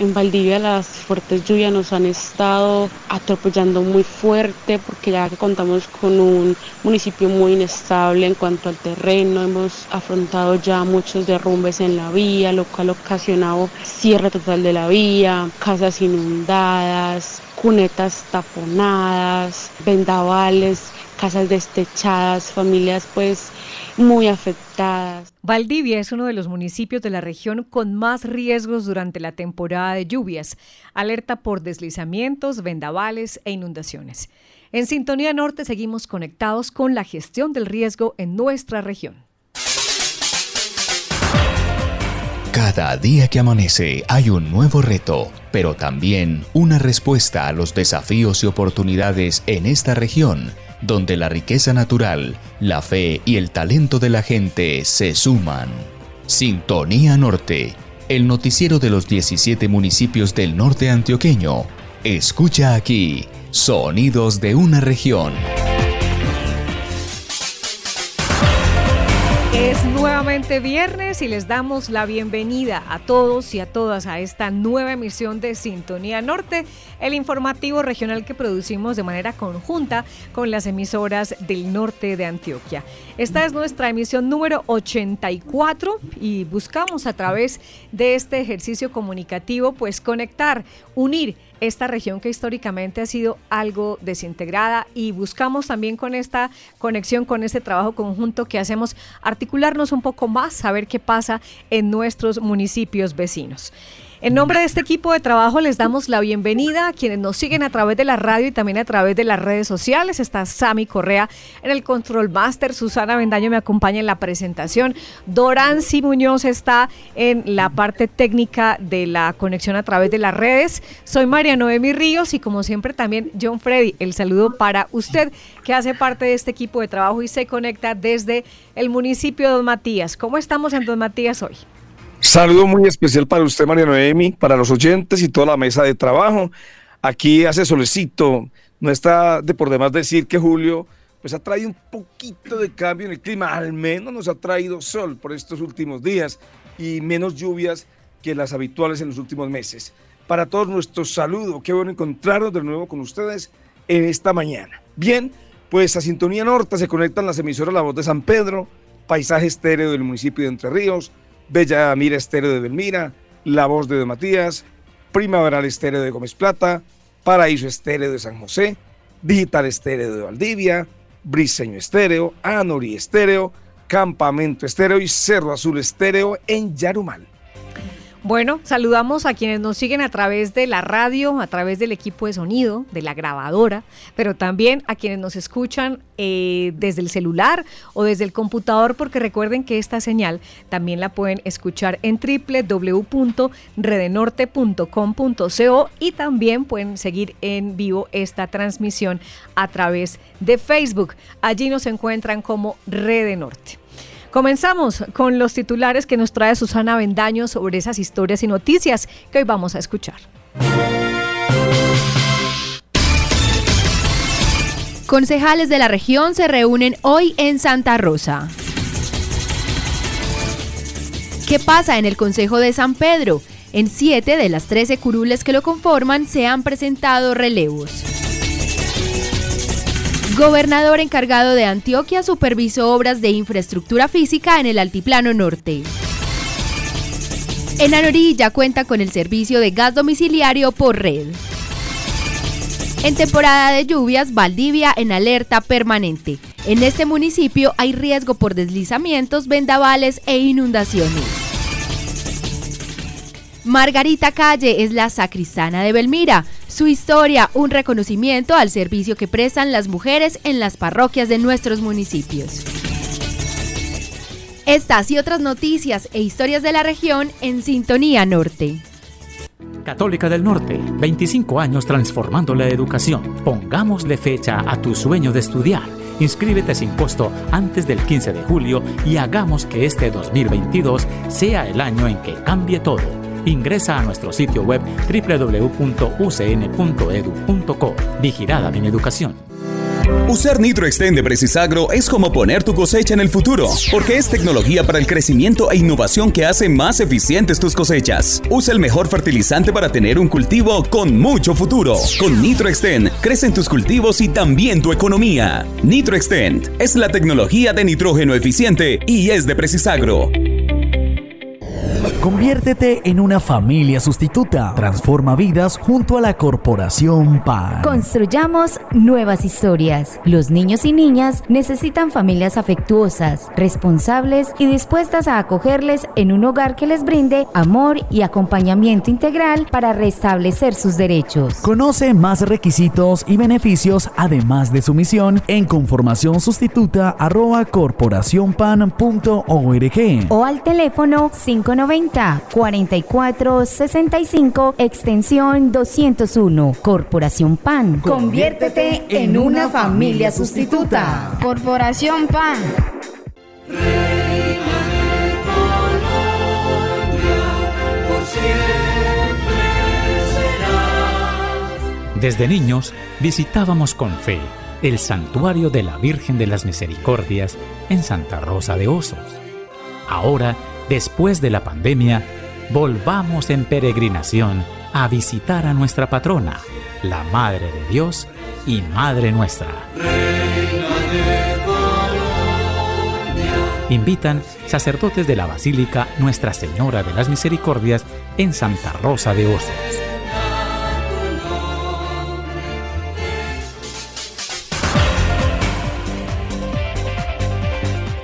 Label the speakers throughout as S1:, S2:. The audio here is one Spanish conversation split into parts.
S1: En Valdivia las fuertes lluvias nos han estado atropellando muy fuerte porque ya que contamos con un municipio muy inestable en cuanto al terreno, hemos afrontado ya muchos derrumbes en la vía, lo cual ha ocasionado cierre total de la vía, casas inundadas, cunetas taponadas, vendavales, casas destechadas, familias pues muy afectadas.
S2: Valdivia es uno de los municipios de la región con más riesgos durante la temporada de lluvias. Alerta por deslizamientos, vendavales e inundaciones. En Sintonía Norte seguimos conectados con la gestión del riesgo en nuestra región.
S3: Cada día que amanece hay un nuevo reto, pero también una respuesta a los desafíos y oportunidades en esta región donde la riqueza natural, la fe y el talento de la gente se suman. Sintonía Norte, el noticiero de los 17 municipios del norte antioqueño. Escucha aquí, sonidos de una región.
S2: Nuevamente viernes y les damos la bienvenida a todos y a todas a esta nueva emisión de Sintonía Norte, el informativo regional que producimos de manera conjunta con las emisoras del norte de Antioquia. Esta es nuestra emisión número 84 y buscamos a través de este ejercicio comunicativo pues conectar, unir esta región que históricamente ha sido algo desintegrada y buscamos también con esta conexión, con este trabajo conjunto que hacemos, articularnos un poco más, saber qué pasa en nuestros municipios vecinos. En nombre de este equipo de trabajo les damos la bienvenida a quienes nos siguen a través de la radio y también a través de las redes sociales. Está Sami Correa en el Control Master, Susana Bendaño me acompaña en la presentación, Dorancy Muñoz está en la parte técnica de la conexión a través de las redes. Soy María Noemi Ríos y como siempre también John Freddy, el saludo para usted que hace parte de este equipo de trabajo y se conecta desde el municipio de Don Matías. ¿Cómo estamos en Don Matías hoy?
S4: Saludo muy especial para usted, María Noemi, para los oyentes y toda la mesa de trabajo. Aquí hace solecito. No está de por demás decir que Julio pues ha traído un poquito de cambio en el clima. Al menos nos ha traído sol por estos últimos días y menos lluvias que las habituales en los últimos meses. Para todos nuestro saludo. Qué bueno encontrarnos de nuevo con ustedes en esta mañana. Bien, pues a Sintonía Norte se conectan las emisoras La Voz de San Pedro, Paisaje Estéreo del municipio de Entre Ríos, Bella Mira Estéreo de Belmira, La Voz de, Matías, Primaveral Estéreo de Gómez Plata, Paraíso Estéreo de San José, Digital Estéreo de Valdivia, Briseño Estéreo, Anori Estéreo, Campamento Estéreo y Cerro Azul Estéreo en Yarumal.
S2: Bueno, saludamos a quienes nos siguen a través de la radio, a través del equipo de sonido, de la grabadora, pero también a quienes nos escuchan eh, desde el celular o desde el computador, porque recuerden que esta señal también la pueden escuchar en www.redenorte.com.co y también pueden seguir en vivo esta transmisión a través de Facebook. Allí nos encuentran como Rede Norte. Comenzamos con los titulares que nos trae Susana Bendaño sobre esas historias y noticias que hoy vamos a escuchar.
S5: Concejales de la región se reúnen hoy en Santa Rosa. ¿Qué pasa en el Consejo de San Pedro? En siete de las trece curules que lo conforman se han presentado relevos. Gobernador encargado de Antioquia supervisó obras de infraestructura física en el Altiplano Norte. En Anorilla cuenta con el servicio de gas domiciliario por red. En temporada de lluvias, Valdivia en alerta permanente. En este municipio hay riesgo por deslizamientos, vendavales e inundaciones. Margarita Calle es la sacristana de Belmira. Su historia, un reconocimiento al servicio que prestan las mujeres en las parroquias de nuestros municipios. Estas y otras noticias e historias de la región en Sintonía Norte.
S6: Católica del Norte, 25 años transformando la educación. Pongámosle fecha a tu sueño de estudiar. Inscríbete sin costo antes del 15 de julio y hagamos que este 2022 sea el año en que cambie todo. Ingresa a nuestro sitio web www.ucn.edu.co. Vigilada mi educación.
S7: Usar NitroExtend de Precisagro es como poner tu cosecha en el futuro, porque es tecnología para el crecimiento e innovación que hace más eficientes tus cosechas. Usa el mejor fertilizante para tener un cultivo con mucho futuro. Con NitroExtend crecen tus cultivos y también tu economía. NitroExtend es la tecnología de nitrógeno eficiente y es de Precisagro.
S8: Conviértete en una familia sustituta. Transforma vidas junto a la Corporación PAN.
S9: Construyamos nuevas historias. Los niños y niñas necesitan familias afectuosas, responsables y dispuestas a acogerles en un hogar que les brinde amor y acompañamiento integral para restablecer sus derechos.
S8: Conoce más requisitos y beneficios además de su misión en conformación sustituta
S9: o al teléfono 590 44 65 extensión 201. Corporación PAN.
S10: Conviértete en una familia sustituta.
S11: Corporación PAN.
S6: Desde niños visitábamos con fe el santuario de la Virgen de las Misericordias en Santa Rosa de Osos. Ahora después de la pandemia, volvamos en peregrinación a visitar a nuestra patrona, la Madre de Dios y Madre nuestra. Invitan sacerdotes de la Basílica Nuestra Señora de las Misericordias en Santa Rosa de Osos.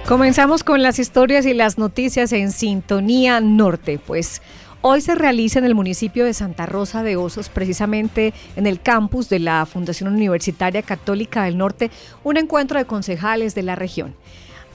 S2: Comenzamos con las historias y las noticias en Sintonía Norte. Pues hoy se realiza en el municipio de Santa Rosa de Osos, precisamente en el campus de la Fundación Universitaria Católica del Norte, un encuentro de concejales de la región.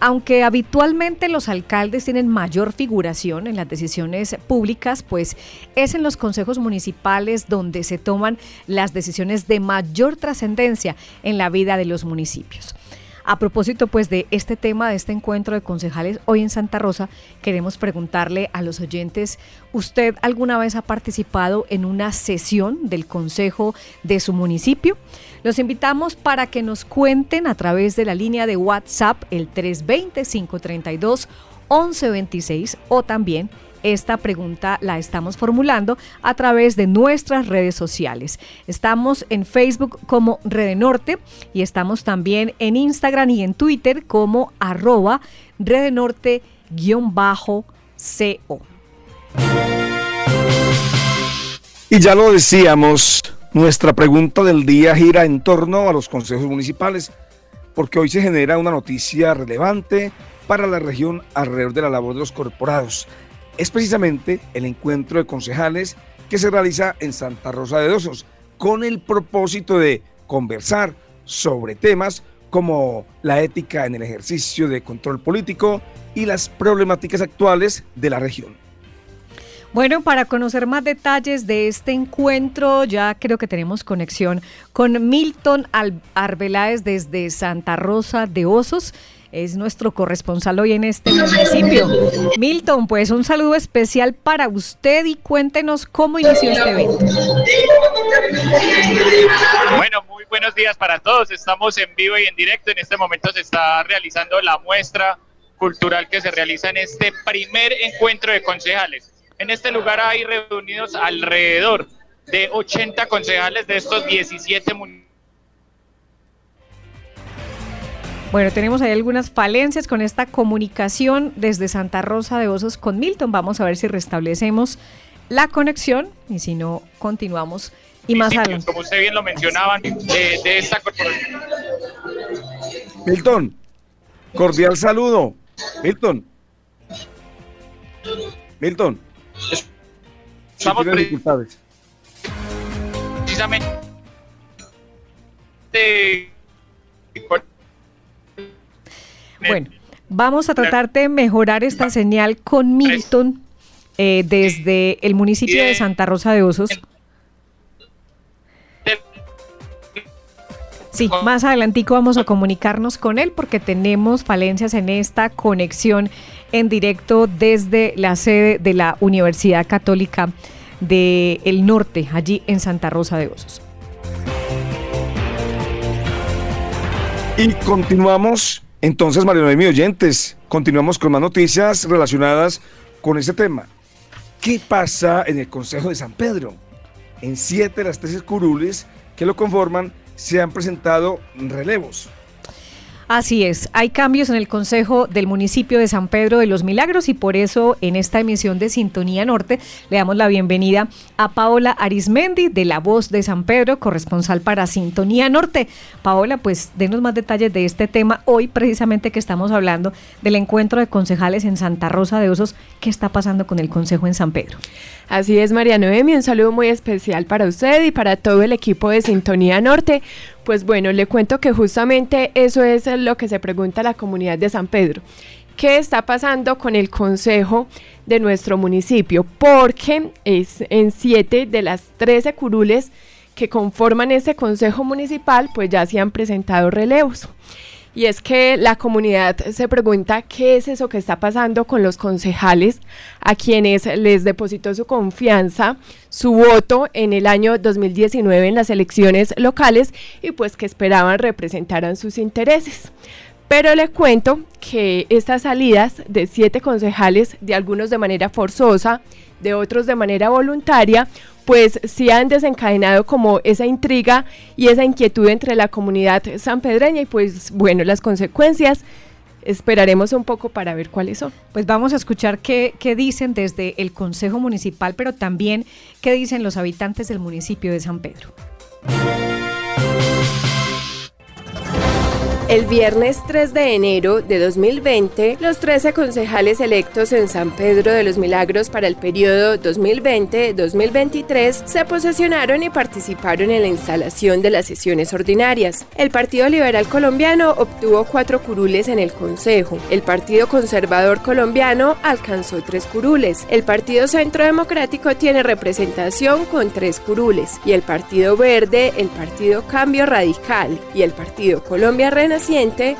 S2: Aunque habitualmente los alcaldes tienen mayor figuración en las decisiones públicas, pues es en los consejos municipales donde se toman las decisiones de mayor trascendencia en la vida de los municipios. A propósito pues de este tema, de este encuentro de concejales hoy en Santa Rosa, queremos preguntarle a los oyentes, ¿usted alguna vez ha participado en una sesión del consejo de su municipio? Los invitamos para que nos cuenten a través de la línea de WhatsApp el 320-532-1126 o también esta pregunta la estamos formulando a través de nuestras redes sociales. Estamos en Facebook como Rede Norte y estamos también en Instagram y en Twitter como arroba redenorte-co.
S4: Y ya lo decíamos, nuestra pregunta del día gira en torno a los consejos municipales, porque hoy se genera una noticia relevante para la región alrededor de la labor de los corporados es precisamente el encuentro de concejales que se realiza en Santa Rosa de Osos con el propósito de conversar sobre temas como la ética en el ejercicio de control político y las problemáticas actuales de la región.
S2: Bueno, para conocer más detalles de este encuentro, ya creo que tenemos conexión con Milton Arbeláez desde Santa Rosa de Osos es nuestro corresponsal hoy en este municipio. Milton, pues un saludo especial para usted y cuéntenos cómo inició este evento.
S12: Bueno, muy buenos días para todos. Estamos en vivo y en directo. En este momento se está realizando la muestra cultural que se realiza en este primer encuentro de concejales. En este lugar hay reunidos alrededor de 80 concejales de estos 17 municipios
S2: Bueno, tenemos ahí algunas falencias con esta comunicación desde Santa Rosa de Osos con Milton. Vamos a ver si restablecemos la conexión y si no, continuamos. Y más adelante.
S12: Como usted bien lo mencionaban, de, esta corporación.
S4: Milton, cordial saludo. Milton. Milton.
S12: Estamos dificultades. Precisamente.
S2: Bueno, vamos a tratar de mejorar esta señal con Milton eh, desde el municipio de Santa Rosa de Osos. Sí, más adelantico vamos a comunicarnos con él porque tenemos falencias en esta conexión en directo desde la sede de la Universidad Católica del Norte, allí en Santa Rosa de Osos.
S4: Y continuamos, entonces, Mario Noemi oyentes, continuamos con más noticias relacionadas con este tema. ¿Qué pasa en el Consejo de San Pedro? En siete de las tres curules que lo conforman se han presentado relevos.
S2: Así es, hay cambios en el Consejo del municipio de San Pedro de los Milagros y por eso en esta emisión de Sintonía Norte le damos la bienvenida a Paola Arismendi de La Voz de San Pedro, corresponsal para Sintonía Norte. Paola, pues denos más detalles de este tema hoy precisamente que estamos hablando del encuentro de concejales en Santa Rosa de Osos. ¿Qué está pasando con el Consejo en San Pedro?
S11: Así es, María Noemi, un saludo muy especial para usted y para todo el equipo de Sintonía Norte. Pues bueno, le cuento que justamente eso es lo que se pregunta la comunidad de San Pedro. ¿Qué está pasando con el consejo de nuestro municipio? Porque es en siete de las 13 curules que conforman ese consejo municipal, pues ya se han presentado relevos. Y es que la comunidad se pregunta qué es eso que está pasando con los concejales a quienes les depositó su confianza, su voto en el año 2019 en las elecciones locales y pues que esperaban representaran sus intereses. Pero le cuento que estas salidas de siete concejales, de algunos de manera forzosa, de otros de manera voluntaria, pues sí han desencadenado como esa intriga y esa inquietud entre la comunidad sanpedreña y pues bueno, las consecuencias esperaremos un poco para ver cuáles son.
S2: Pues vamos a escuchar qué, qué, dicen desde el Consejo Municipal, pero también qué dicen los habitantes del municipio de San Pedro.
S11: El viernes 3 de enero de 2020, los 13 concejales electos en San Pedro de los Milagros para el periodo 2020-2023 se posesionaron y participaron en la instalación de las sesiones ordinarias. El Partido Liberal Colombiano obtuvo cuatro curules en el Consejo. El Partido Conservador Colombiano alcanzó tres curules. El Partido Centro Democrático tiene representación con tres curules. Y el Partido Verde, el Partido Cambio Radical y el Partido Colombia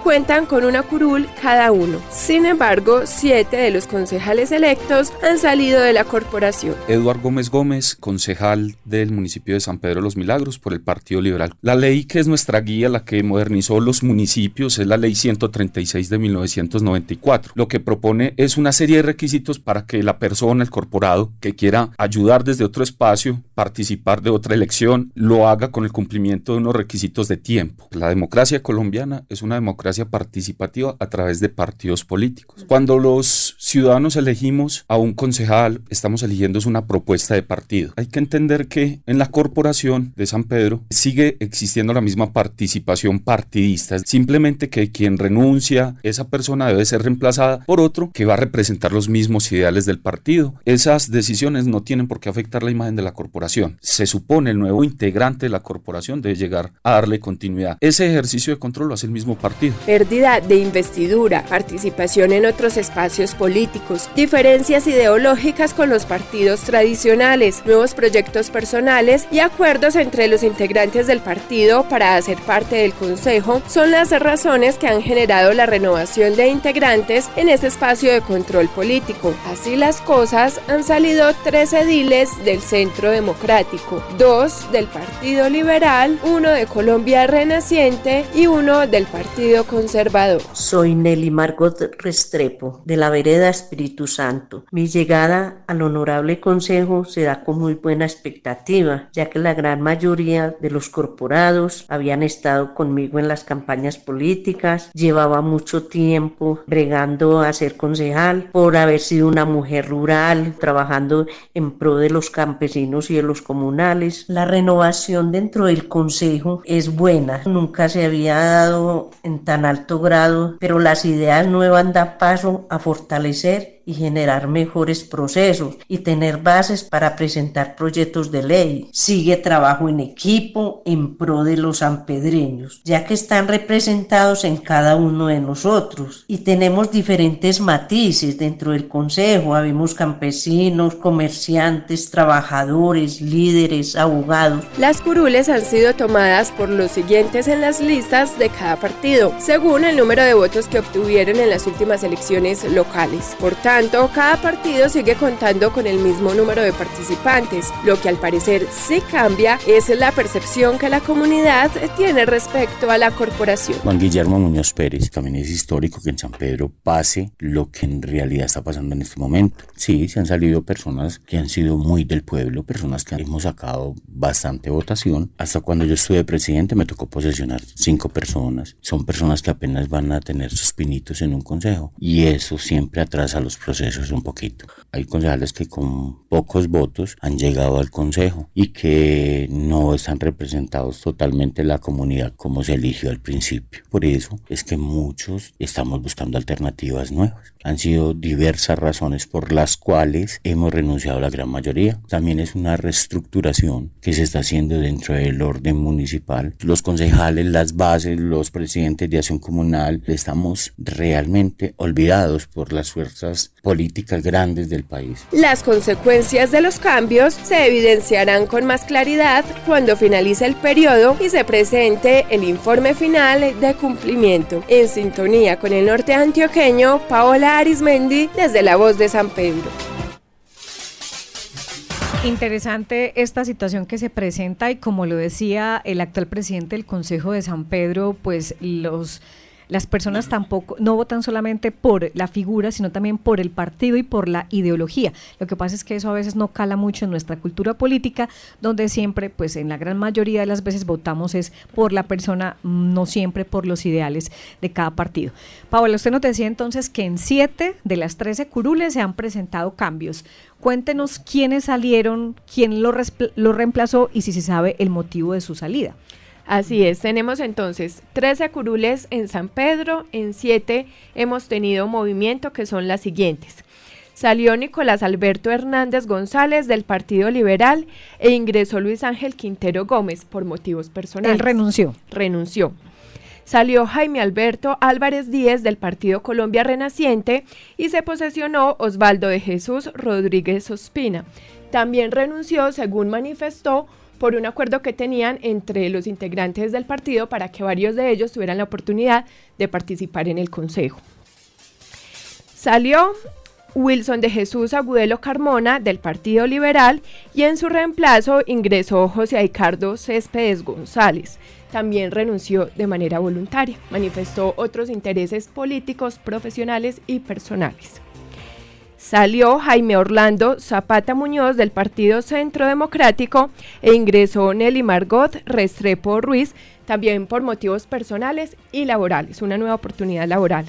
S11: Cuentan con una curul cada uno. Sin embargo, siete de los concejales electos han salido de la corporación.
S13: Eduardo Gómez Gómez, concejal del municipio de San Pedro de los Milagros por el Partido Liberal. La ley que es nuestra guía, la que modernizó los municipios, es la ley 136 de 1994. Lo que propone es una serie de requisitos para que la persona, el corporado, que quiera ayudar desde otro espacio, participar de otra elección, lo haga con el cumplimiento de unos requisitos de tiempo. La democracia colombiana es una democracia participativa a través de partidos políticos. Cuando los ciudadanos elegimos a un concejal, estamos eligiendo una propuesta de partido. Hay que entender que en la corporación de San Pedro sigue existiendo la misma participación partidista, simplemente que quien renuncia, esa persona debe ser reemplazada por otro que va a representar los mismos ideales del partido. Esas decisiones no tienen por qué afectar la imagen de la corporación. Se supone el nuevo integrante de la corporación debe llegar a darle continuidad. Ese ejercicio de control lo hace el mismo partido.
S11: Pérdida de investidura, participación en otros espacios políticos, diferencias ideológicas con los partidos tradicionales, nuevos proyectos personales y acuerdos entre los integrantes del partido para hacer parte del Consejo son las razones que han generado la renovación de integrantes en este espacio de control político. Así las cosas, han salido tres ediles del Centro Democrático, dos del Partido Liberal, uno de Colombia Renaciente y uno del Partido Conservador.
S14: Soy Nelly Margot Restrepo, de la Vereda Espíritu Santo. Mi llegada al Honorable Consejo se da con muy buena expectativa, ya que la gran mayoría de los corporados habían estado conmigo en las campañas políticas, llevaba mucho tiempo bregando a ser concejal por haber sido una mujer rural, trabajando en pro de los campesinos y de los comunales. La renovación dentro del Consejo es buena, nunca se había dado en tan alto grado, pero las ideas nuevas dan paso a fortalecer y generar mejores procesos y tener bases para presentar proyectos de ley. Sigue trabajo en equipo en pro de los sanpedreños, ya que están representados en cada uno de nosotros y tenemos diferentes matices dentro del consejo. Habemos campesinos, comerciantes, trabajadores, líderes, abogados.
S11: Las curules han sido tomadas por los siguientes en las listas de cada partido, según el número de votos que obtuvieron en las últimas elecciones locales. Por tanto, tanto, cada partido sigue contando con el mismo número de participantes. Lo que al parecer sí cambia es la percepción que la comunidad tiene respecto a la corporación.
S15: Juan Guillermo Muñoz Pérez, también es histórico que en San Pedro pase lo que en realidad está pasando en este momento. Sí, se han salido personas que han sido muy del pueblo, personas que hemos sacado bastante votación. Hasta cuando yo estuve presidente me tocó posesionar cinco personas. Son personas que apenas van a tener sus pinitos en un consejo y eso siempre atrasa los procesos un poquito. Hay concejales que con pocos votos han llegado al consejo y que no están representados totalmente la comunidad como se eligió al principio. Por eso es que muchos estamos buscando alternativas nuevas. Han sido diversas razones por las cuales hemos renunciado a la gran mayoría. También es una reestructuración que se está haciendo dentro del orden municipal. Los concejales, las bases, los presidentes de acción comunal, estamos realmente olvidados por las fuerzas políticas grandes del país.
S11: Las consecuencias de los cambios se evidenciarán con más claridad cuando finalice el periodo y se presente el informe final de cumplimiento. En sintonía con el norte antioqueño, Paola Arismendi desde La Voz de San Pedro.
S2: Interesante esta situación que se presenta y como lo decía el actual presidente del Consejo de San Pedro, pues los las personas tampoco no votan solamente por la figura, sino también por el partido y por la ideología. Lo que pasa es que eso a veces no cala mucho en nuestra cultura política, donde siempre, pues en la gran mayoría de las veces votamos es por la persona, no siempre por los ideales de cada partido. Paola, usted nos decía entonces que en siete de las 13 curules se han presentado cambios. Cuéntenos quiénes salieron, quién lo, lo reemplazó y si se sabe el motivo de su salida.
S11: Así es, tenemos entonces 13 curules en San Pedro, en 7 hemos tenido movimiento que son las siguientes. Salió Nicolás Alberto Hernández González del Partido Liberal e ingresó Luis Ángel Quintero Gómez por motivos personales.
S2: Él renunció.
S11: Renunció. Salió Jaime Alberto Álvarez Díez del Partido Colombia Renaciente y se posesionó Osvaldo de Jesús Rodríguez Ospina. También renunció, según manifestó, por un acuerdo que tenían entre los integrantes del partido para que varios de ellos tuvieran la oportunidad de participar en el consejo. Salió Wilson de Jesús Agudelo Carmona del Partido Liberal y en su reemplazo ingresó José Ricardo Céspedes González. También renunció de manera voluntaria, manifestó otros intereses políticos, profesionales y personales salió Jaime Orlando Zapata Muñoz del Partido Centro Democrático e ingresó Nelly Margot Restrepo Ruiz, también por motivos personales y laborales, una nueva oportunidad laboral.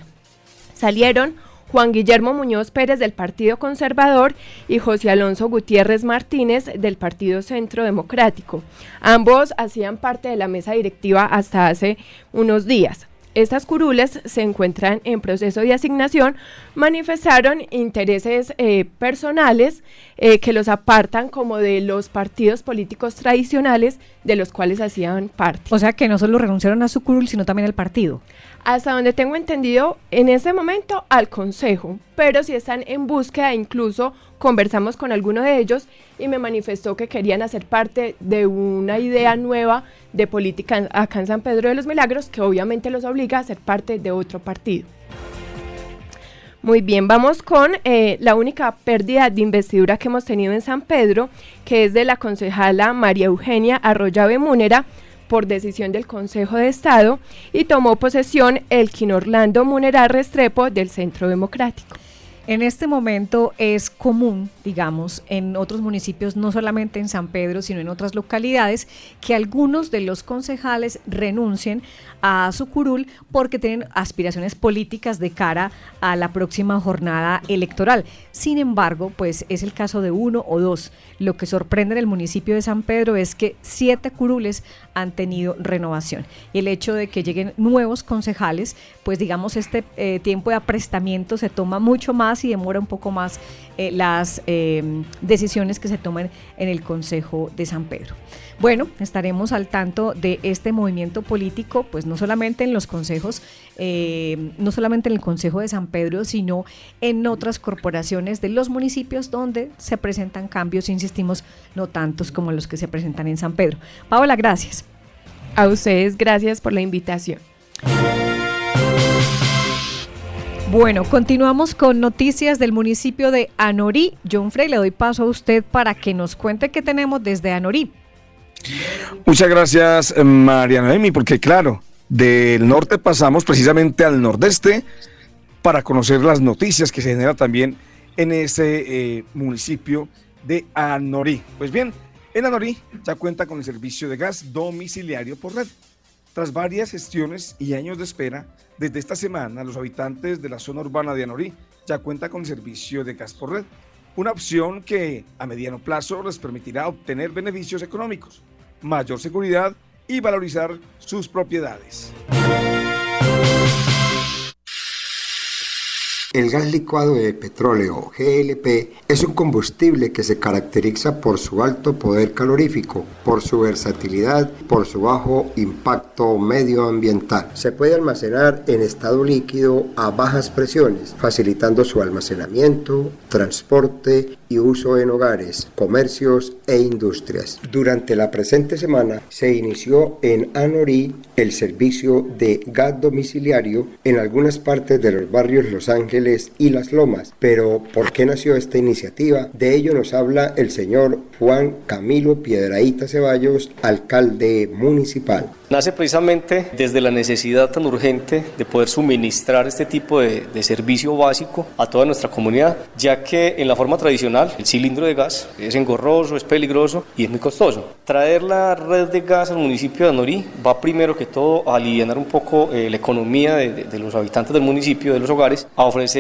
S11: Salieron Juan Guillermo Muñoz Pérez del Partido Conservador y José Alonso Gutiérrez Martínez del Partido Centro Democrático. Ambos hacían parte de la mesa directiva hasta hace unos días. Estas curules se encuentran en proceso de asignación, manifestaron intereses eh, personales eh, que los apartan como de los partidos políticos tradicionales de los cuales hacían parte.
S2: O sea que no solo renunciaron a su curul, sino también al partido.
S11: Hasta donde tengo entendido, en este momento al Consejo, pero si están en búsqueda, incluso conversamos con alguno de ellos y me manifestó que querían hacer parte de una idea nueva de política acá en San Pedro de los Milagros, que obviamente los obliga a ser parte de otro partido. Muy bien, vamos con eh, la única pérdida de investidura que hemos tenido en San Pedro, que es de la concejala María Eugenia Arroyave Múnera, por decisión del Consejo de Estado, y tomó posesión el Orlando Múnera Restrepo del Centro Democrático.
S2: En este momento es común, digamos, en otros municipios, no solamente en San Pedro, sino en otras localidades, que algunos de los concejales renuncien a su curul porque tienen aspiraciones políticas de cara a la próxima jornada electoral. Sin embargo, pues es el caso de uno o dos. Lo que sorprende en el municipio de San Pedro es que siete curules han tenido renovación. Y el hecho de que lleguen nuevos concejales, pues digamos, este eh, tiempo de aprestamiento se toma mucho más y demora un poco más eh, las em, decisiones que se toman en el Consejo de San Pedro. Bueno, estaremos al tanto de este movimiento político, pues no solamente en los consejos, eh, no solamente en el Consejo de San Pedro, sino en otras corporaciones de los municipios donde se presentan cambios, insistimos, no tantos como los que se presentan en San Pedro. Paola, gracias.
S11: A ustedes, gracias por la invitación.
S2: Bueno, continuamos con noticias del municipio de Anorí. John Frey, le doy paso a usted para que nos cuente qué tenemos desde Anorí.
S4: Muchas gracias, María Noemi, porque claro, del norte pasamos precisamente al nordeste para conocer las noticias que se generan también en ese eh, municipio de Anorí. Pues bien, en Anorí ya cuenta con el servicio de gas domiciliario por red. Tras varias gestiones y años de espera, desde esta semana los habitantes de la zona urbana de Anorí ya cuentan con servicio de gas por red, una opción que a mediano plazo les permitirá obtener beneficios económicos mayor seguridad y valorizar sus propiedades.
S16: El gas licuado de petróleo, GLP, es un combustible que se caracteriza por su alto poder calorífico, por su versatilidad, por su bajo impacto medioambiental. Se puede almacenar en estado líquido a bajas presiones, facilitando su almacenamiento, transporte y uso en hogares, comercios e industrias. Durante la presente semana se inició en Anorí el servicio de gas domiciliario en algunas partes de los barrios Los Ángeles y Las Lomas. Pero, ¿por qué nació esta iniciativa? De ello nos habla el señor Juan Camilo Piedraíta Ceballos, alcalde municipal.
S17: Nace precisamente desde la necesidad tan urgente de poder suministrar este tipo de, de, servicio básico a toda nuestra comunidad, ya que en la forma tradicional el cilindro de gas es engorroso, es peligroso y es muy costoso. Traer la red de gas al municipio de Anorí va primero que todo a aliviar un poco eh, la economía de, de, de los habitantes del municipio, de los hogares, a ofrecer,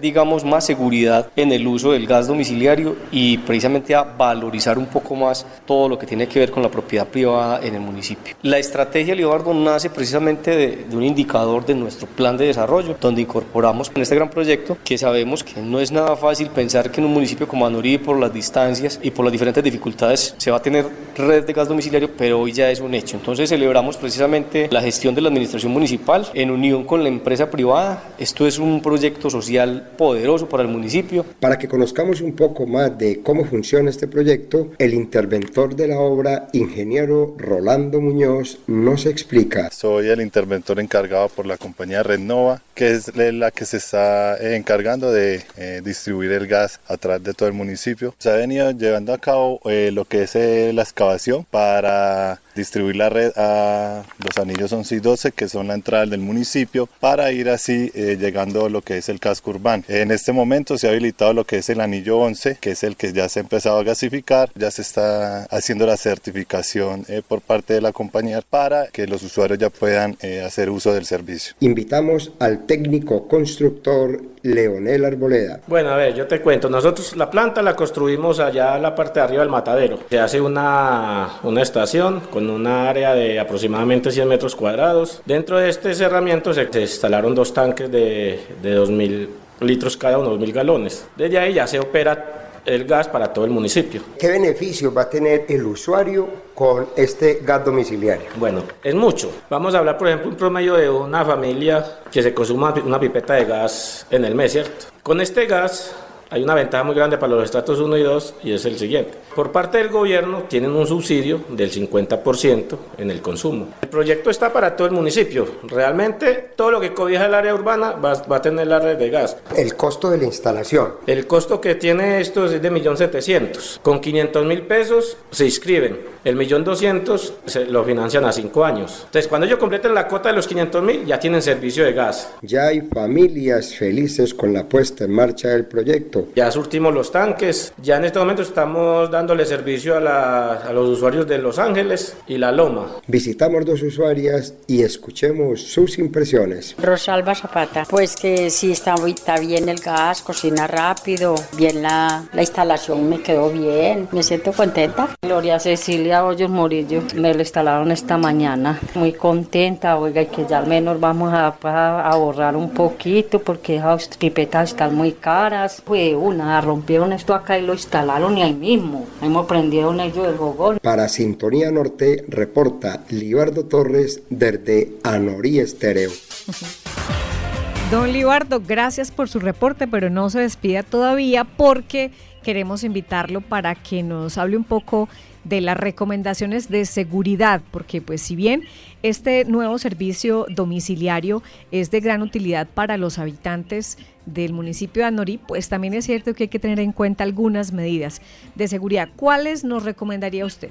S17: digamos, más seguridad en el uso del gas domiciliario y precisamente a valorizar un poco más todo lo que tiene que ver con la propiedad privada en el municipio. La estrategia Leobardo nace precisamente de, de, un indicador de nuestro plan de desarrollo, donde incorporamos en este gran proyecto que sabemos que no es nada fácil pensar que en un municipio como Anorí, por las distancias y por las diferentes dificultades, se va a tener red de gas domiciliario, pero hoy ya es un hecho. Entonces celebramos precisamente la gestión de la administración municipal en unión con la empresa privada. Esto es un proyecto social poderoso para el municipio.
S16: Para que conozcamos un poco más de cómo funciona este proyecto, el interventor de la obra, ingeniero Rolando Muñoz, nos explica.
S18: Soy el interventor encargado por la compañía Rednova, que es la que se está encargando de eh, distribuir el gas a través de todo el municipio. Se ha venido llevando a cabo eh, lo que es eh, la excavación para distribuir la red a los anillos 11 y 12 que son la entrada del municipio para ir así eh, llegando a lo que es el casco urbano. En este momento se ha habilitado lo que es el anillo 11 que es el que ya se ha empezado a gasificar, ya se está haciendo la certificación eh, por parte de la compañía para que los usuarios ya puedan eh, hacer uso del servicio.
S16: Invitamos al técnico constructor Leonel Arboleda.
S19: Bueno, a ver, yo te cuento, nosotros la planta la construimos allá en la parte de arriba del matadero. Se hace una, una estación con una área de aproximadamente 100 metros cuadrados. Dentro de este cerramiento se, se instalaron dos tanques de, de 2.000 litros cada uno, 2.000 galones. Desde ahí ya se opera el gas para todo el municipio.
S16: ¿Qué beneficio va a tener el usuario con este gas domiciliario?
S19: Bueno, es mucho. Vamos a hablar, por ejemplo, un promedio de una familia que se consuma una pipeta de gas en el mes, ¿cierto? Con este gas hay una ventaja muy grande para los estratos 1 y 2 y es el siguiente. Por parte del gobierno tienen un subsidio del 50% en el consumo. El proyecto está para todo el municipio. Realmente todo lo que cobija el área urbana va, va a tener la red de gas.
S16: El costo de la instalación.
S19: El costo que tiene esto es de 1.700.000. Con 500 mil pesos se inscriben. El 1.200.000 se lo financian a 5 años. Entonces cuando ellos completen la cuota de los 500 mil ya tienen servicio de gas.
S16: Ya hay familias felices con la puesta en marcha del proyecto.
S19: Ya surtimos los tanques, ya en este momento estamos dándole servicio a, la, a, los usuarios de Los Ángeles y La Loma.
S16: Visitamos dos usuarias y escuchemos sus impresiones.
S20: Rosalba Zapata, pues que sí está, está bien el gas, cocina rápido, bien la, la instalación me quedó bien, me siento contenta. Gloria Cecilia Hoyos Morillo, me lo instalaron esta mañana, muy contenta, oiga, y que ya al menos vamos a, a ahorrar un poquito porque esas pipetas están muy caras. Pues una, rompieron esto acá y lo instalaron y ahí mismo. Hemos prendido ellos el fogón.
S16: Para Sintonía Norte reporta Libardo Torres desde Anorí Estéreo.
S2: Don Libardo, gracias por su reporte, pero no se despida todavía porque queremos invitarlo para que nos hable un poco de las recomendaciones de seguridad, porque pues si bien este nuevo servicio domiciliario es de gran utilidad para los habitantes del municipio de Anorí, pues también es cierto que hay que tener en cuenta algunas medidas de seguridad. ¿Cuáles nos recomendaría usted?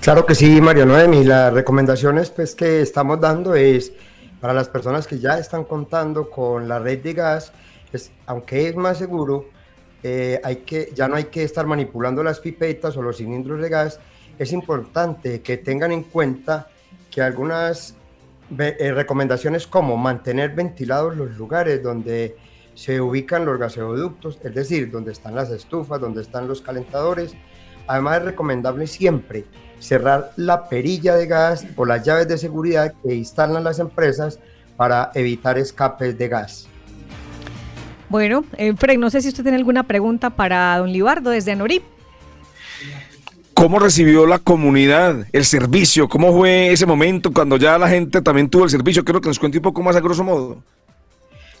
S16: Claro que sí, María Noemi. Las recomendaciones pues, que estamos dando es para las personas que ya están contando con la red de gas, pues, aunque es más seguro, eh, hay que, ya no hay que estar manipulando las pipetas o los cilindros de gas. Es importante que tengan en cuenta que algunas eh, recomendaciones como mantener ventilados los lugares donde se ubican los gaseoductos, es decir, donde están las estufas, donde están los calentadores. Además es recomendable siempre cerrar la perilla de gas o las llaves de seguridad que instalan las empresas para evitar escapes de gas.
S2: Bueno, eh, Fred, no sé si usted tiene alguna pregunta para don Libardo desde Anorí.
S4: ¿Cómo recibió la comunidad el servicio? ¿Cómo fue ese momento cuando ya la gente también tuvo el servicio? Quiero que nos cuente un poco más a grosso modo.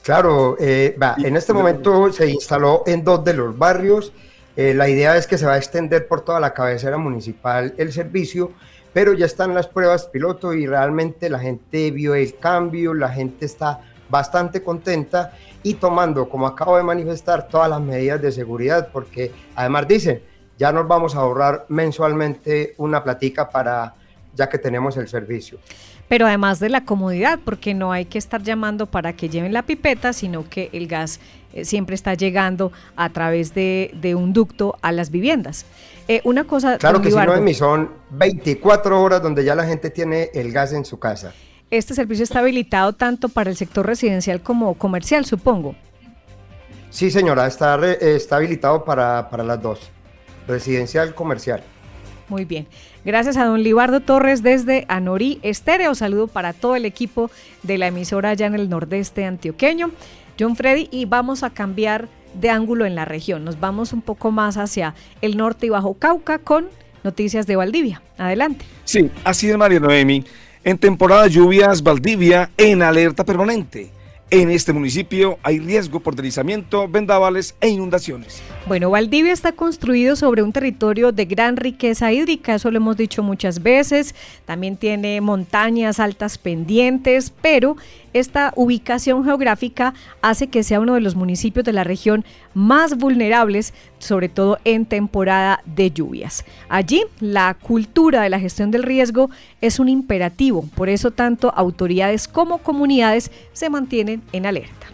S16: Claro, eh, en este momento se instaló en dos de los barrios. Eh, la idea es que se va a extender por toda la cabecera municipal el servicio, pero ya están las pruebas piloto y realmente la gente vio el cambio, la gente está bastante contenta y tomando, como acabo de manifestar, todas las medidas de seguridad, porque además dicen, ya nos vamos a ahorrar mensualmente una platica para ya que tenemos el servicio.
S2: Pero además de la comodidad, porque no hay que estar llamando para que lleven la pipeta, sino que el gas eh, siempre está llegando a través de, un ducto a las viviendas. Eh, una cosa...
S16: Claro que si no, son 24 horas donde ya la gente tiene el gas en su casa.
S2: Este servicio está habilitado tanto para el sector residencial como comercial, supongo.
S16: Sí, señora, está, está habilitado para, para las dos, residencial, comercial.
S2: Muy bien. Gracias a don Libardo Torres desde Anorí Estéreo. Saludo para todo el equipo de la emisora allá en el nordeste antioqueño. John Freddy, y vamos a cambiar de ángulo en la región. Nos vamos un poco más hacia el norte y bajo Cauca con noticias de Valdivia. Adelante.
S4: Sí, así es, María Noemi. En temporada lluvias, Valdivia en alerta permanente. En este municipio hay riesgo por deslizamiento, vendavales e inundaciones.
S2: Bueno, Valdivia está construido sobre un territorio de gran riqueza hídrica, eso lo hemos dicho muchas veces. También tiene montañas altas pendientes, pero esta ubicación geográfica hace que sea uno de los municipios de la región más vulnerables, sobre todo en temporada de lluvias. Allí la cultura de la gestión del riesgo es un imperativo, por eso tanto autoridades como comunidades se mantienen en alerta.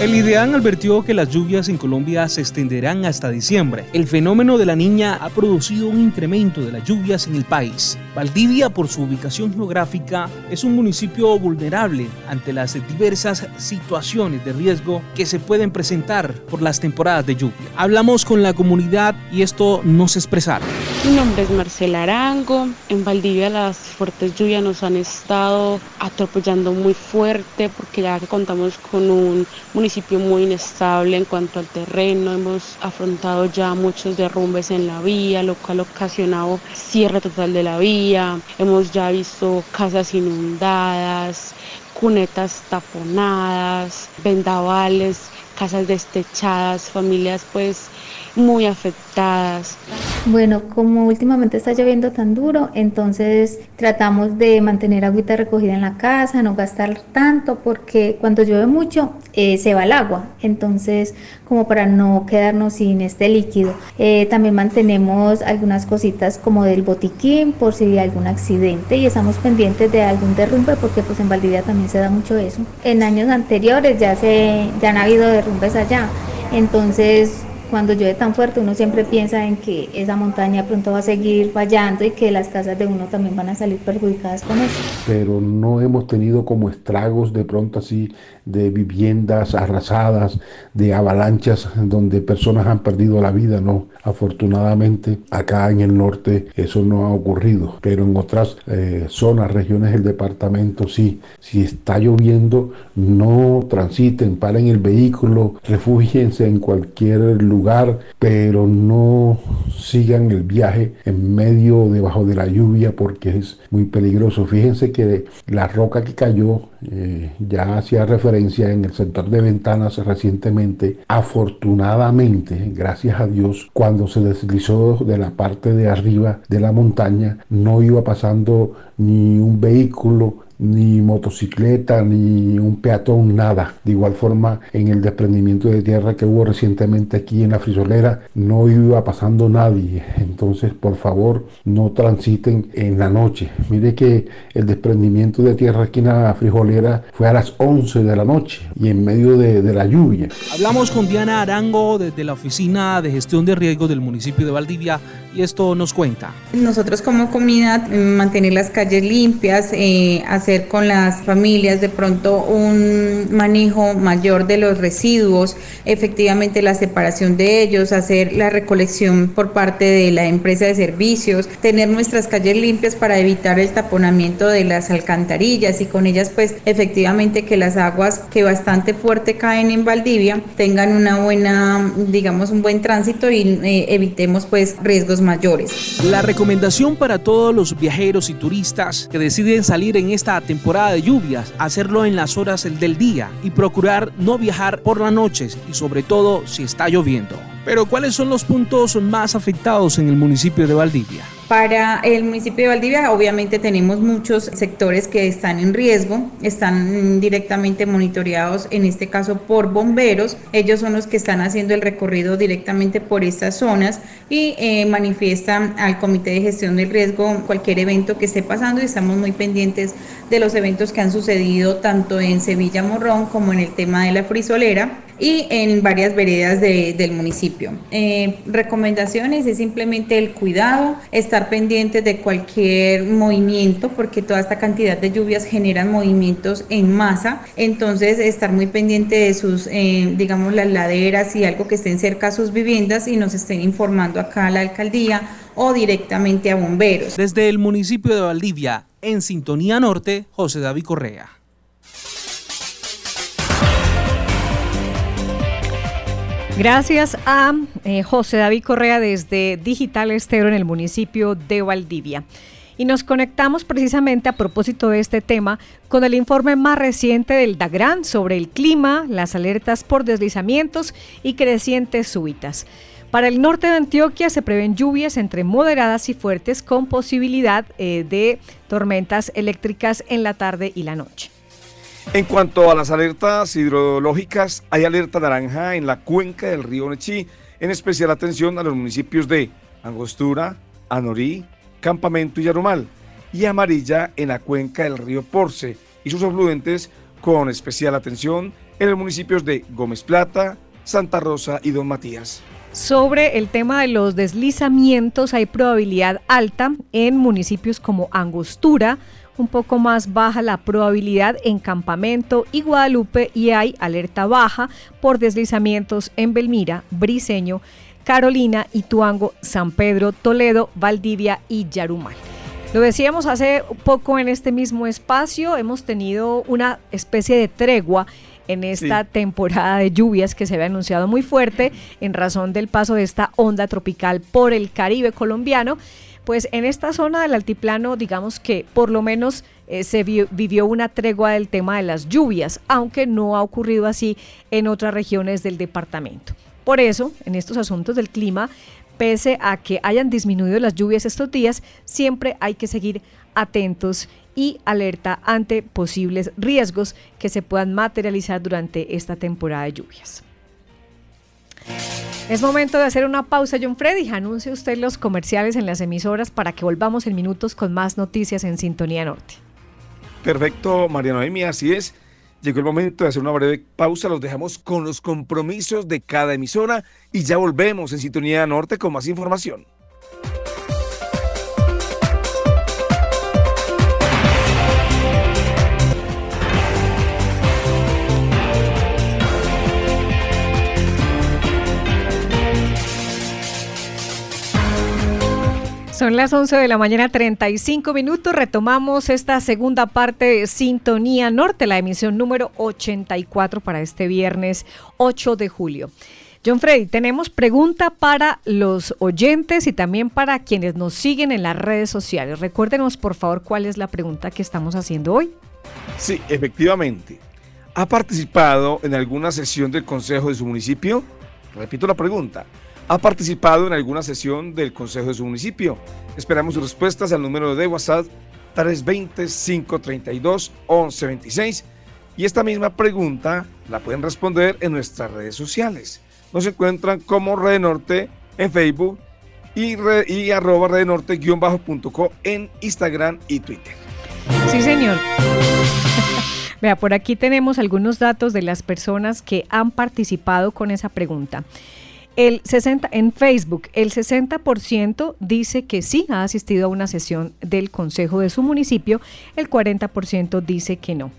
S21: El IDEAN advirtió que las lluvias en Colombia se extenderán hasta diciembre. El fenómeno de la niña ha producido un incremento de las lluvias en el país. Valdivia, por su ubicación geográfica, es un municipio vulnerable ante las diversas situaciones de riesgo que se pueden presentar por las temporadas de lluvia. Hablamos con la comunidad y esto nos expresaron.
S1: Mi nombre es Marcela Arango. En Valdivia las fuertes lluvias nos han estado atropellando muy fuerte porque ya que contamos con un municipio muy inestable en cuanto al terreno, hemos afrontado ya muchos derrumbes en la vía, lo cual ha ocasionado cierre total de la vía, hemos ya visto casas inundadas, cunetas taponadas, vendavales, casas destechadas, familias pues muy afectadas.
S22: Bueno, como últimamente está lloviendo tan duro, entonces tratamos de mantener agüita recogida en la casa, no gastar tanto, porque cuando llueve mucho eh, se va el agua, entonces como para no quedarnos sin este líquido. Eh, también mantenemos algunas cositas como del botiquín por si hay algún accidente y estamos pendientes de algún derrumbe porque pues en Valdivia también se da mucho eso. En años anteriores ya, se, ya han habido derrumbes allá, entonces cuando llueve tan fuerte uno siempre piensa en que esa montaña pronto va a seguir fallando y que las casas de uno también van a salir perjudicadas con eso.
S23: Pero no hemos tenido como estragos de pronto así de viviendas arrasadas, de avalanchas donde personas han perdido la vida, no. Afortunadamente acá en el norte eso no ha ocurrido, pero en otras eh, zonas, regiones del departamento sí. Si está lloviendo, no transiten, paren el vehículo, refúgiense en cualquier lugar pero no sigan el viaje en medio debajo de la lluvia porque es muy peligroso. Fíjense que la roca que cayó eh, ya hacía referencia en el sector de ventanas recientemente. Afortunadamente, gracias a Dios, cuando se deslizó de la parte de arriba de la montaña, no iba pasando ni un vehículo ni motocicleta, ni un peatón, nada. De igual forma, en el desprendimiento de tierra que hubo recientemente aquí en la frisolera, no iba pasando nadie. Entonces, por favor, no transiten en la noche. Mire que el desprendimiento de tierra aquí en la frijolera fue a las 11 de la noche y en medio de, de la lluvia.
S21: Hablamos con Diana Arango desde la Oficina de Gestión de Riesgos del municipio de Valdivia y esto nos cuenta.
S22: Nosotros como comunidad mantener las calles limpias, eh, hacer con las familias de pronto un manejo mayor de los residuos, efectivamente la separación de ellos, hacer la recolección por parte de la empresa de servicios, tener nuestras calles limpias para evitar el taponamiento de las alcantarillas y con ellas pues efectivamente que las aguas que bastante fuerte caen en Valdivia tengan una buena, digamos, un buen tránsito y eh, evitemos pues riesgos mayores.
S21: La recomendación para todos los viajeros y turistas que deciden salir en esta temporada de lluvias, hacerlo en las horas del día y procurar no viajar por las noches y sobre todo si está lloviendo. Pero ¿cuáles son los puntos más afectados en el municipio de Valdivia?
S22: Para el municipio de Valdivia, obviamente tenemos muchos sectores que están en riesgo, están directamente monitoreados, en este caso por bomberos. Ellos son los que están haciendo el recorrido directamente por estas zonas y eh, manifiestan al Comité de Gestión del Riesgo cualquier evento que esté pasando y estamos muy pendientes de los eventos que han sucedido tanto en Sevilla Morrón como en el tema de la frisolera y en varias veredas del municipio. Eh, recomendaciones es simplemente el cuidado, estar pendientes de cualquier movimiento, porque toda esta cantidad de lluvias generan movimientos en masa, entonces estar muy pendiente de sus, eh, digamos, las laderas y algo que estén cerca a sus viviendas y nos estén informando acá a la alcaldía o directamente a bomberos.
S21: Desde el municipio de Valdivia, en Sintonía Norte, José David Correa.
S2: Gracias a eh, José David Correa desde Digital Estero en el municipio de Valdivia. Y nos conectamos precisamente a propósito de este tema con el informe más reciente del DAGRAN sobre el clima, las alertas por deslizamientos y crecientes súbitas. Para el norte de Antioquia se prevén lluvias entre moderadas y fuertes con posibilidad eh, de tormentas eléctricas en la tarde y la noche.
S4: En cuanto a las alertas hidrológicas, hay alerta naranja en la cuenca del río Nechí, en especial atención a los municipios de Angostura, Anorí, Campamento y Yarumal, y amarilla en la cuenca del río Porce y sus afluentes, con especial atención en los municipios de Gómez Plata, Santa Rosa y Don Matías.
S2: Sobre el tema de los deslizamientos, hay probabilidad alta en municipios como Angostura, un poco más baja la probabilidad en Campamento y Guadalupe y hay alerta baja por deslizamientos en Belmira, Briseño, Carolina, Ituango, San Pedro, Toledo, Valdivia y Yarumal. Lo decíamos hace poco en este mismo espacio, hemos tenido una especie de tregua en esta temporada de lluvias que se había anunciado muy fuerte en razón del paso de esta onda tropical por el Caribe colombiano pues en esta zona del altiplano, digamos que por lo menos eh, se vivió una tregua del tema de las lluvias, aunque no ha ocurrido así en otras regiones del departamento. Por eso, en estos asuntos del clima, pese a que hayan disminuido las lluvias estos días, siempre hay que seguir atentos y alerta ante posibles riesgos que se puedan materializar durante esta temporada de lluvias. Es momento de hacer una pausa, John Freddy. Anuncie usted los comerciales en las emisoras para que volvamos en minutos con más noticias en Sintonía Norte.
S4: Perfecto, Mariano Emi, así es. Llegó el momento de hacer una breve pausa, los dejamos con los compromisos de cada emisora y ya volvemos en Sintonía Norte con más información.
S2: Son las 11 de la mañana, 35 minutos. Retomamos esta segunda parte de Sintonía Norte, la emisión número 84 para este viernes 8 de julio. John Freddy, tenemos pregunta para los oyentes y también para quienes nos siguen en las redes sociales. Recuérdenos, por favor, cuál es la pregunta que estamos haciendo hoy.
S4: Sí, efectivamente. ¿Ha participado en alguna sesión del Consejo de su municipio? Repito la pregunta. ¿Ha participado en alguna sesión del Consejo de su municipio? Esperamos sus respuestas al número de WhatsApp 320-532-1126 y esta misma pregunta la pueden responder en nuestras redes sociales. Nos encuentran como Red Norte en Facebook y, y arroba Red Norte-co en Instagram y Twitter.
S2: Sí, señor. Vea, por aquí tenemos algunos datos de las personas que han participado con esa pregunta. El 60, en Facebook, el 60% dice que sí ha asistido a una sesión del Consejo de su municipio, el 40% dice que no.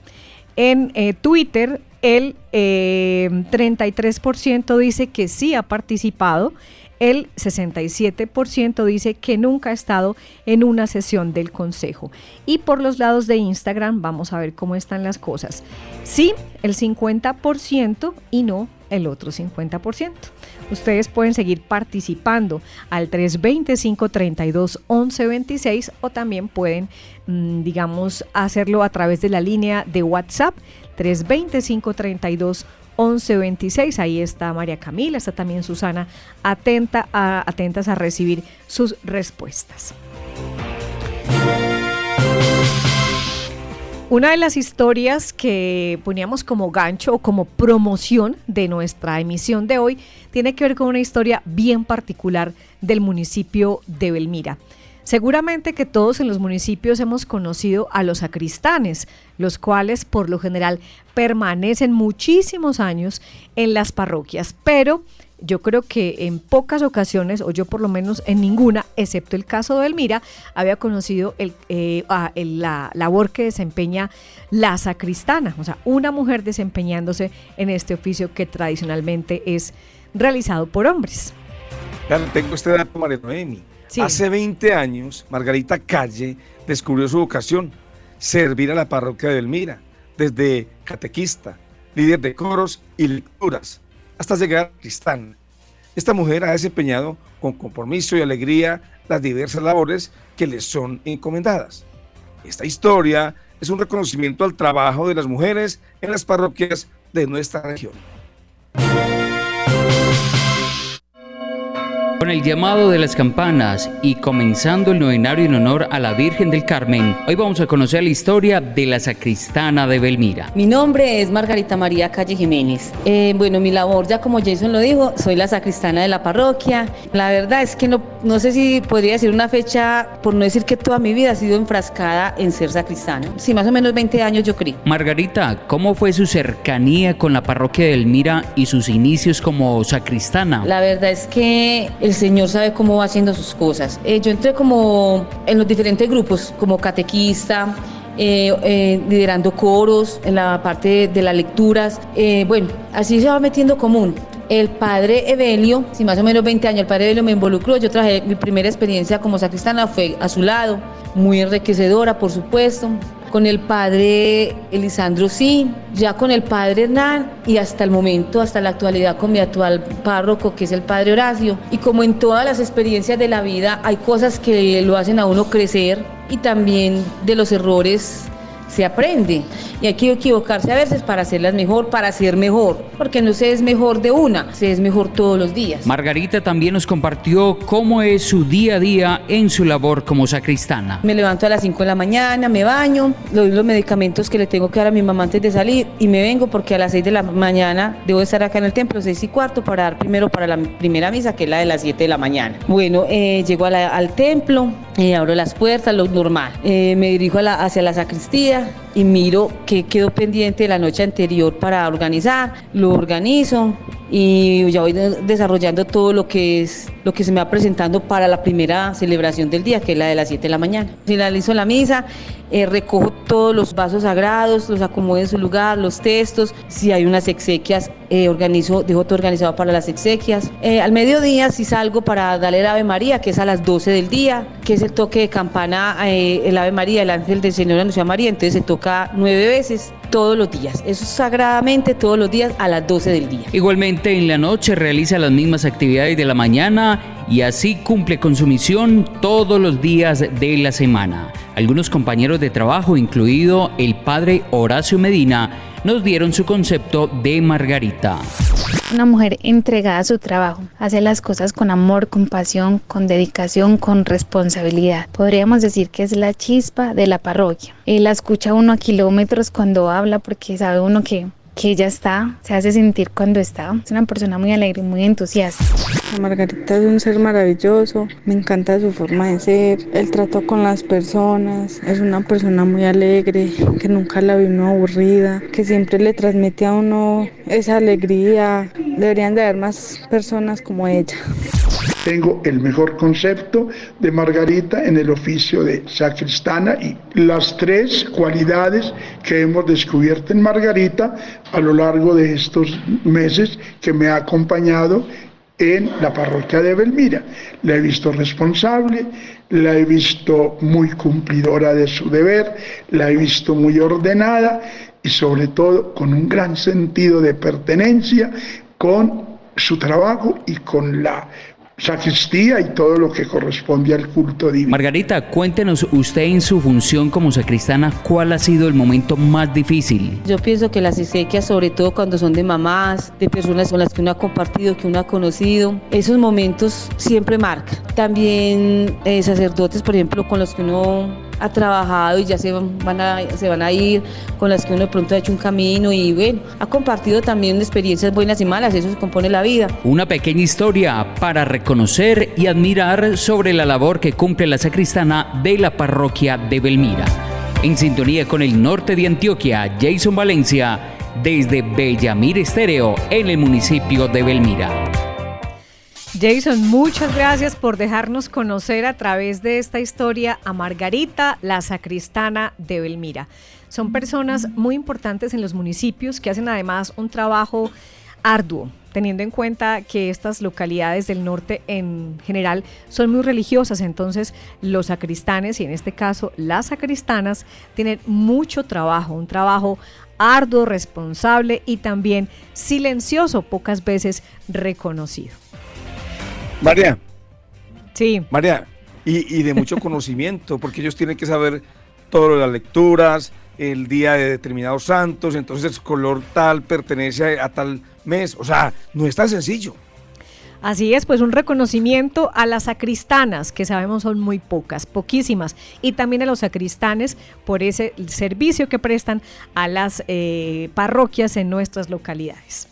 S2: En eh, Twitter, el 33% eh, dice que sí ha participado, el 67% dice que nunca ha estado en una sesión del consejo. Y por los lados de Instagram vamos a ver cómo están las cosas. Sí, el 50% y no el otro 50%. Ustedes pueden seguir participando al 320-532-1126 o también pueden, mm, digamos, hacerlo a través de la línea de WhatsApp 320-532-1126. Ahí está María Camila, está también Susana, atenta atentas a recibir sus respuestas. Una de las historias que poníamos como gancho o como promoción de nuestra emisión de hoy tiene que ver con una historia bien particular del municipio de Belmira. Seguramente que todos en los municipios hemos conocido a los sacristanes, los cuales por lo general permanecen muchísimos años en las parroquias, pero yo creo que en pocas ocasiones, o yo por lo menos en ninguna, excepto el caso de Elmira, había conocido eh, la labor que desempeña la sacristana, o sea, una mujer desempeñándose en este oficio que tradicionalmente es realizado por hombres.
S4: tengo este dato, María Noemi. Hace 20 años, Margarita Calle descubrió su vocación, servir a la parroquia de Elmira, desde catequista, líder de coros y lecturas hasta llegar a Cristán. Esta mujer ha desempeñado con compromiso y alegría las diversas labores que le son encomendadas. Esta historia es un reconocimiento al trabajo de las mujeres en las parroquias de nuestra región.
S24: Con el llamado de las campanas y comenzando el novenario en honor a la Virgen del Carmen, hoy vamos a conocer la historia de la sacristana de Belmira.
S25: Mi nombre es Margarita María Calle Jiménez. Eh, bueno, mi labor, ya como Jason lo dijo, soy la sacristana de la parroquia. La verdad es que no, no sé si podría decir una fecha, por no decir que toda mi vida ha sido enfrascada en ser sacristana. Sí, más o menos 20 años yo creo.
S24: Margarita, ¿cómo fue su cercanía con la parroquia de Belmira y sus inicios como sacristana?
S25: La verdad es que el Señor sabe cómo va haciendo sus cosas. Eh, yo entré como en los diferentes grupos, como catequista, eh, eh, liderando coros, en la parte de, las lecturas. bueno, así se va metiendo común. El padre Evelio, si más o menos 20 años, el padre Evelio me involucró. Yo traje mi primera experiencia como sacristana, fue a su lado, muy enriquecedora, por supuesto con el padre Elisandro sí, ya con el padre Hernán y hasta el momento, hasta la actualidad con mi actual párroco que es el padre Horacio. Y como en todas las experiencias de la vida hay cosas que lo hacen a uno crecer y también de los errores se aprende y hay que equivocarse a veces para hacerlas mejor, para ser mejor, porque no se es mejor de una, se es mejor todos los días.
S24: Margarita también nos compartió cómo es su día a día en su labor como sacristana.
S25: Me levanto a las 5 de la mañana, me baño, doy los medicamentos que le tengo que dar a mi mamá antes de salir y me vengo porque a las 6 de la mañana debo estar acá en el templo, 6 y cuarto, para dar primero para la primera misa, que es la de las 7 de la mañana. Bueno, eh, llego al templo, eh, abro las puertas, lo normal. Eh, me dirijo hacia la sacristía y miro que quedó pendiente la noche anterior para organizar, lo organizo y ya voy desarrollando todo lo que es lo que se me va presentando para la primera celebración del día, que es la de las 7 de la mañana. Finalizo la misa, eh, recojo todos los vasos sagrados, los acomodo en su lugar, los textos, si hay unas exequias, eh, organizo, dejo todo organizado para las exequias. Eh, al mediodía si salgo para darle el Ave María, que es a las 12 del día, que es el toque de campana, el Ave María, el ángel del Señor anunció a María, entonces se toca nueve veces todos los días. Eso es sagradamente todos los días a las 12 del día.
S24: Igualmente en la noche realiza las mismas actividades de la mañana y así cumple con su misión todos los días de la semana. Algunos compañeros de trabajo, incluido el padre Horacio Medina, nos dieron su concepto de Margarita.
S22: Una mujer entregada a su trabajo, hace las cosas con amor, con pasión, con dedicación, con responsabilidad. Podríamos decir que es la chispa de la parroquia. Y la escucha uno a kilómetros cuando habla porque sabe uno que que ella está, se hace sentir cuando está. Es una persona muy alegre, muy entusiasta.
S26: Margarita es un ser maravilloso, me encanta su forma de ser, el trato con las personas, es una persona muy alegre, que nunca la vino aburrida, que siempre le transmite a uno esa alegría. Deberían de haber más personas como ella.
S27: Tengo el mejor concepto de Margarita en el oficio de sacristana y las tres cualidades que hemos descubierto en Margarita a lo largo de estos meses que me ha acompañado en la parroquia de Belmira. La he visto responsable, la he visto muy cumplidora de su deber, la he visto muy ordenada y sobre todo con un gran sentido de pertenencia con su trabajo y con la sacristía y todo lo que corresponde al culto divino.
S24: Margarita, cuéntenos usted en su función como sacristana, ¿cuál ha sido el momento más difícil?
S25: Yo pienso que las exequias, sobre todo cuando son de mamás, de personas con las que uno ha compartido, que uno ha conocido, esos momentos siempre marcan. También eh, sacerdotes, por ejemplo, con los que uno ha trabajado y ya se van, a, se van a ir, con las que uno de pronto ha hecho un camino y bueno, ha compartido también experiencias buenas y malas, eso se compone la vida.
S24: Una pequeña historia para reconocer y admirar sobre la labor que cumple la sacristana de la parroquia de Belmira. En sintonía con el norte de Antioquia, Jason Valencia, desde Bellamir Estéreo, en el municipio de Belmira.
S2: Jason, muchas gracias por dejarnos conocer a través de esta historia a Margarita, la sacristana de Belmira. Son personas muy importantes en los municipios que hacen además un trabajo arduo, teniendo en cuenta que estas localidades del norte en general son muy religiosas, entonces los sacristanes y en este caso las sacristanas tienen mucho trabajo, un trabajo arduo, responsable y también silencioso, pocas veces reconocido.
S4: María.
S2: Sí.
S4: María, y, de mucho conocimiento, porque ellos tienen que saber todas las lecturas, el día de determinados santos, entonces el color tal pertenece a, tal mes, o sea, no es tan sencillo.
S2: Así es, pues un reconocimiento a las sacristanas, que sabemos son muy pocas, poquísimas, y también a los sacristanes por ese servicio que prestan a las eh, parroquias en nuestras localidades.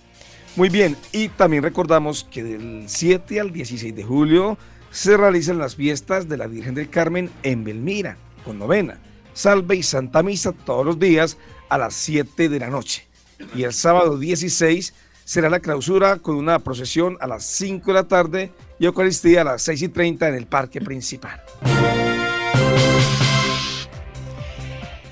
S4: Muy bien, y también recordamos que del 7 al 16 de julio se realizan las fiestas de la Virgen del Carmen en Belmira, con novena, salve y santa misa todos los días a las 7 de la noche. Y el sábado 16 será la clausura con una procesión a las 5 de la tarde y Eucaristía a las 6 y 30 en el parque principal.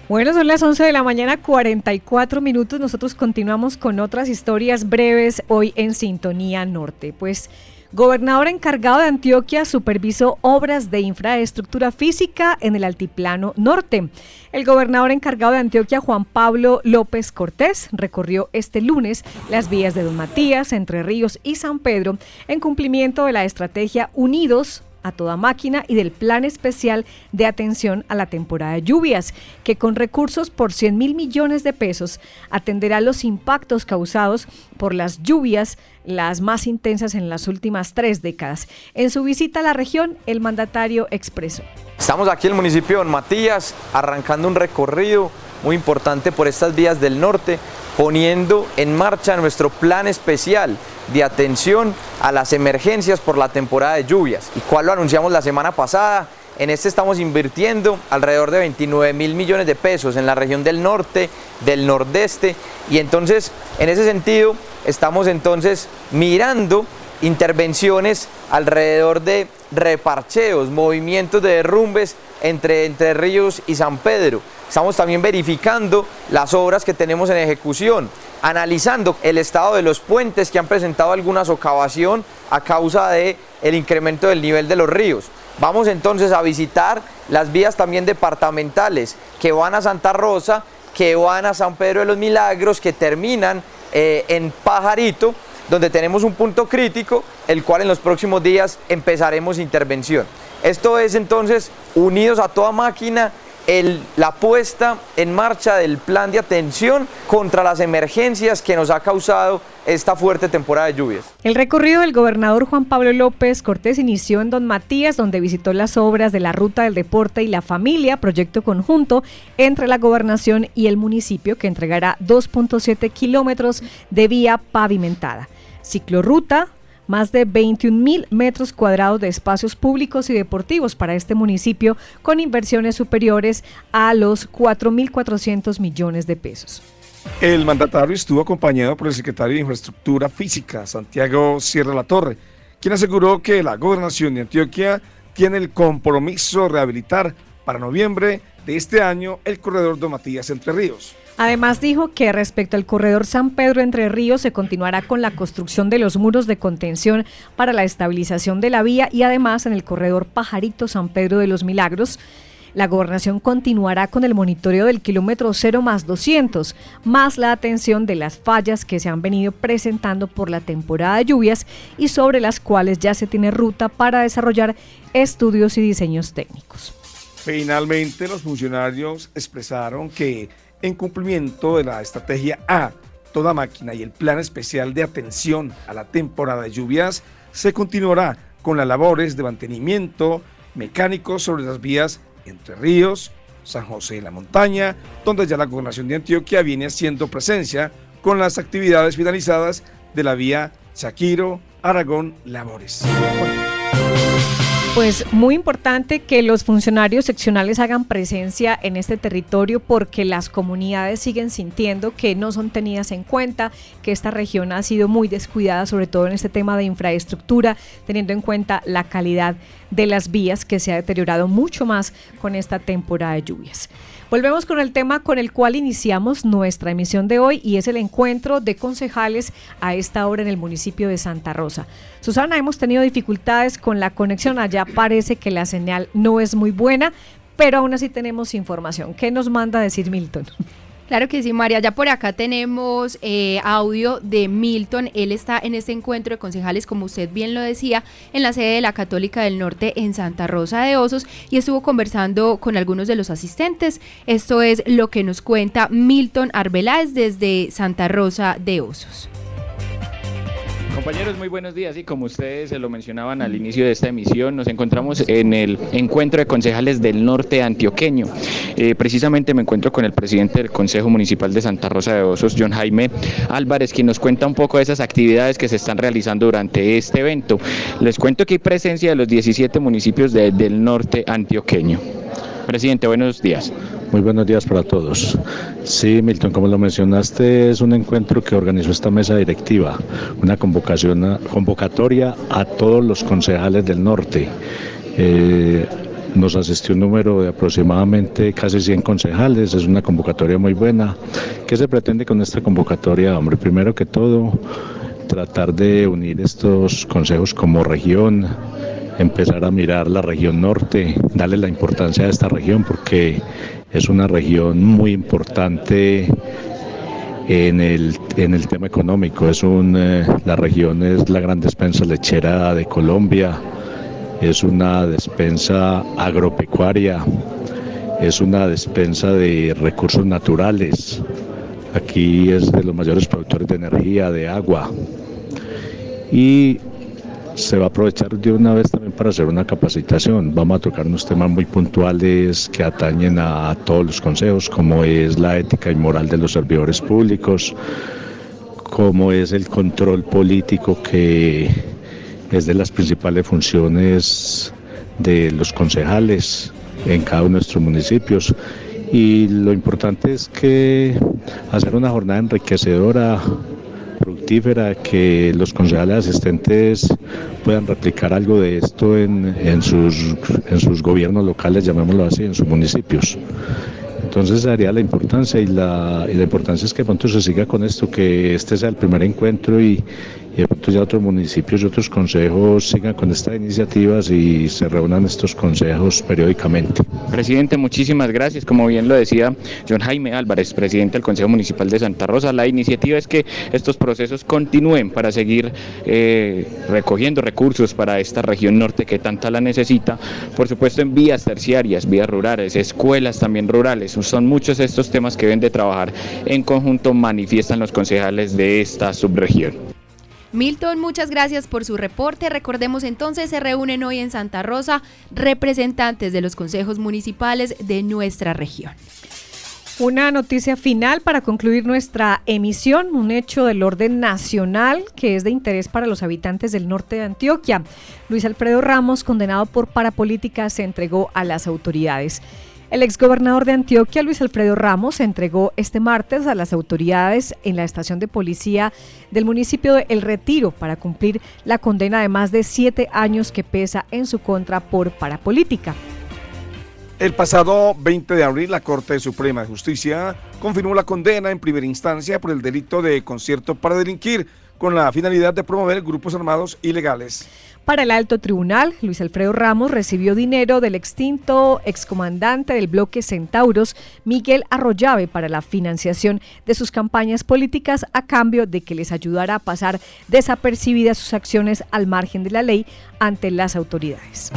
S2: Bueno, son las 11 de la mañana, 44 minutos. Nosotros continuamos con otras historias breves hoy en Sintonía Norte. Pues, gobernador encargado de Antioquia supervisó obras de infraestructura física en el Altiplano Norte. El gobernador encargado de Antioquia, Juan Pablo López Cortés, recorrió este lunes las vías de Don Matías, Entre Ríos y San Pedro en cumplimiento de la estrategia Unidos a toda máquina y del Plan Especial de Atención a la Temporada de Lluvias, que con recursos por 100 mil millones de pesos atenderá los impactos causados por las lluvias, las más intensas en las últimas tres décadas. En su visita a la región, el mandatario expresó.
S28: Estamos aquí en el municipio de Don Matías, arrancando un recorrido muy importante por estas vías del norte, poniendo en marcha nuestro plan especial de atención a las emergencias por la temporada de lluvias, y cual lo anunciamos la semana pasada. En este estamos invirtiendo alrededor de 29 mil millones de pesos en la región del norte, del nordeste, y entonces en ese sentido estamos entonces mirando intervenciones alrededor de reparcheos, movimientos de derrumbes entre Entre Ríos y San Pedro. Estamos también verificando las obras que tenemos en ejecución, analizando el estado de los puentes que han presentado alguna socavación a causa del el incremento del nivel de los ríos. Vamos entonces a visitar las vías también departamentales que van a Santa Rosa, que van a San Pedro de los Milagros, que terminan eh, en Pajarito, donde tenemos un punto crítico, el cual en los próximos días empezaremos intervención. Esto es entonces, unidos a toda máquina, la puesta en marcha del plan de atención contra las emergencias que nos ha causado esta fuerte temporada de lluvias.
S2: El recorrido del gobernador Juan Pablo López Cortés inició en Don Matías, donde visitó las obras de la Ruta del Deporte y la Familia, proyecto conjunto entre la gobernación y el municipio que entregará 2.7 kilómetros de vía pavimentada. Ciclorruta, más de 21 mil metros cuadrados de espacios públicos y deportivos para este municipio con inversiones superiores a los 4.400 millones de pesos.
S4: El mandatario estuvo acompañado por el secretario de Infraestructura Física, Santiago Sierra La Torre, quien aseguró que la gobernación de Antioquia tiene el compromiso de rehabilitar para noviembre de este año el corredor de Matías Entre Ríos.
S2: Además dijo que respecto al corredor San Pedro Entre Ríos se continuará con la construcción de los muros de contención para la estabilización de la vía y además en el corredor Pajarito San Pedro de los Milagros. La gobernación continuará con el monitoreo del kilómetro 0 más 200, más la atención de las fallas que se han venido presentando por la temporada de lluvias y sobre las cuales ya se tiene ruta para desarrollar estudios y diseños técnicos.
S4: Finalmente, los funcionarios expresaron que en cumplimiento de la estrategia A, toda máquina y el plan especial de atención a la temporada de lluvias, se continuará con las labores de mantenimiento mecánico sobre las vías Entre Ríos, San José de la Montaña, donde ya la gobernación de Antioquia viene haciendo presencia con las actividades finalizadas de la vía Chaquiro, Aragón, Labores.
S2: Pues muy importante que los funcionarios seccionales hagan presencia en este territorio porque las comunidades siguen sintiendo que no son tenidas en cuenta, que esta región ha sido muy descuidada, sobre todo en este tema de infraestructura, teniendo en cuenta la calidad de las vías que se ha deteriorado mucho más con esta temporada de lluvias. Volvemos con el tema con el cual iniciamos nuestra emisión de hoy y es el encuentro de concejales a esta hora en el municipio de Santa Rosa. Susana, hemos tenido dificultades con la conexión, allá parece que la señal no es muy buena, pero aún así tenemos información. ¿Qué nos manda a decir Milton?
S29: Claro que sí, María. Ya por acá tenemos eh, audio de Milton. Él está en este encuentro de concejales, como usted bien lo decía, en la sede de la Católica del Norte en Santa Rosa de Osos y estuvo conversando con algunos de los asistentes. Esto es lo que nos cuenta Milton Arbeláez desde Santa Rosa de Osos.
S30: Compañeros, muy buenos días. Y como ustedes se lo mencionaban al inicio de esta emisión, nos encontramos en el encuentro de concejales del norte antioqueño. Eh, precisamente me encuentro con el presidente del Consejo Municipal de Santa Rosa de Osos, John Jaime Álvarez, quien nos cuenta un poco de esas actividades que se están realizando durante este evento. Les cuento que hay presencia de los 17 municipios del norte antioqueño. Presidente, buenos días.
S31: Muy buenos días para todos. Sí, Milton, como lo mencionaste, es un encuentro que organizó esta mesa directiva, una convocación, convocatoria a todos los concejales del norte. Eh, nos asistió un número de aproximadamente casi 100 concejales, es una convocatoria muy buena. ¿Qué se pretende con esta convocatoria? Hombre, primero que todo, tratar de unir estos consejos como región, empezar a mirar la región norte, darle la importancia a esta región porque es una región muy importante en el, en el tema económico. Es un, eh, la región es la gran despensa lechera de Colombia, es una despensa agropecuaria, es una despensa de recursos naturales. Aquí es de los mayores productores de energía, de agua. Y se va a aprovechar de una vez también para hacer una capacitación. Vamos a tocar unos temas muy puntuales que atañen a todos los consejos, como es la ética y moral de los servidores públicos, como es el control político que es de las principales funciones de los concejales en cada uno de nuestros municipios. Y lo importante es que hacer una jornada enriquecedora fructífera, que los concejales asistentes puedan replicar algo de esto en, en, sus, en sus gobiernos locales, llamémoslo así, en sus municipios. Entonces sería la importancia y la, y la importancia es que pronto se siga con esto, que este sea el primer encuentro y, y de pronto ya otros municipios y otros consejos sigan con estas iniciativas y se reúnan estos consejos periódicamente.
S30: Presidente, muchísimas gracias. Como bien lo decía John Jaime Álvarez, presidente del Consejo Municipal de Santa Rosa, la iniciativa es que estos procesos continúen para seguir eh, recogiendo recursos para esta región norte que tanta la necesita, por supuesto en vías terciarias, vías rurales, escuelas también rurales. Son muchos estos temas que deben de trabajar en conjunto, manifiestan los concejales de esta subregión.
S29: Milton, muchas gracias por su reporte. Recordemos entonces, se reúnen hoy en Santa Rosa representantes de los consejos municipales de nuestra región.
S2: Una noticia final para concluir nuestra emisión, un hecho del orden nacional que es de interés para los habitantes del norte de Antioquia. Luis Alfredo Ramos, condenado por parapolítica, se entregó a las autoridades. El exgobernador de Antioquia, Luis Alfredo Ramos, entregó este martes a las autoridades en la estación de policía del municipio de El Retiro para cumplir la condena de más de siete años que pesa en su contra por parapolítica.
S4: El pasado 20 de abril, la Corte Suprema de Justicia confirmó la condena en primera instancia por el delito de concierto para delinquir, con la finalidad de promover grupos armados ilegales.
S2: Para el alto tribunal, Luis Alfredo Ramos recibió dinero del extinto excomandante del bloque Centauros, Miguel Arroyave, para la financiación de sus campañas políticas a cambio de que les ayudara a pasar desapercibidas sus acciones al margen de la ley ante las autoridades.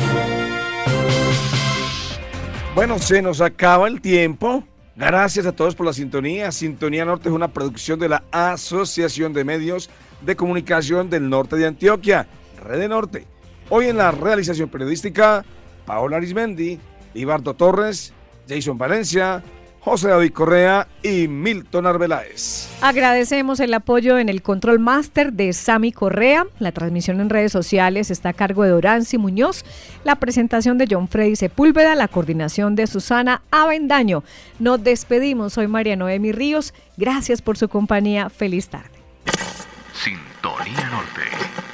S4: Bueno, se nos acaba el tiempo. Gracias a todos por la sintonía. Sintonía Norte es una producción de la Asociación de Medios de Comunicación del Norte de Antioquia, Red Norte. Hoy en la realización periodística, Paola Arismendi, Ibardo Torres, Jason Valencia, José David Correa y Milton Arbeláez.
S2: Agradecemos el apoyo en el control máster de Sami Correa. La transmisión en redes sociales está a cargo de Oranzi Muñoz. La presentación de John Freddy Sepúlveda, la coordinación de Susana Avendaño. Nos despedimos. Soy María Noemi Ríos. Gracias por su compañía. Feliz tarde.
S32: Sintonía Norte.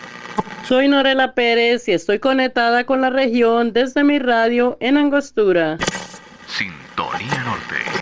S33: Soy Norela Pérez y estoy conectada con la región desde mi radio en Angostura.
S32: Sintonía Norte.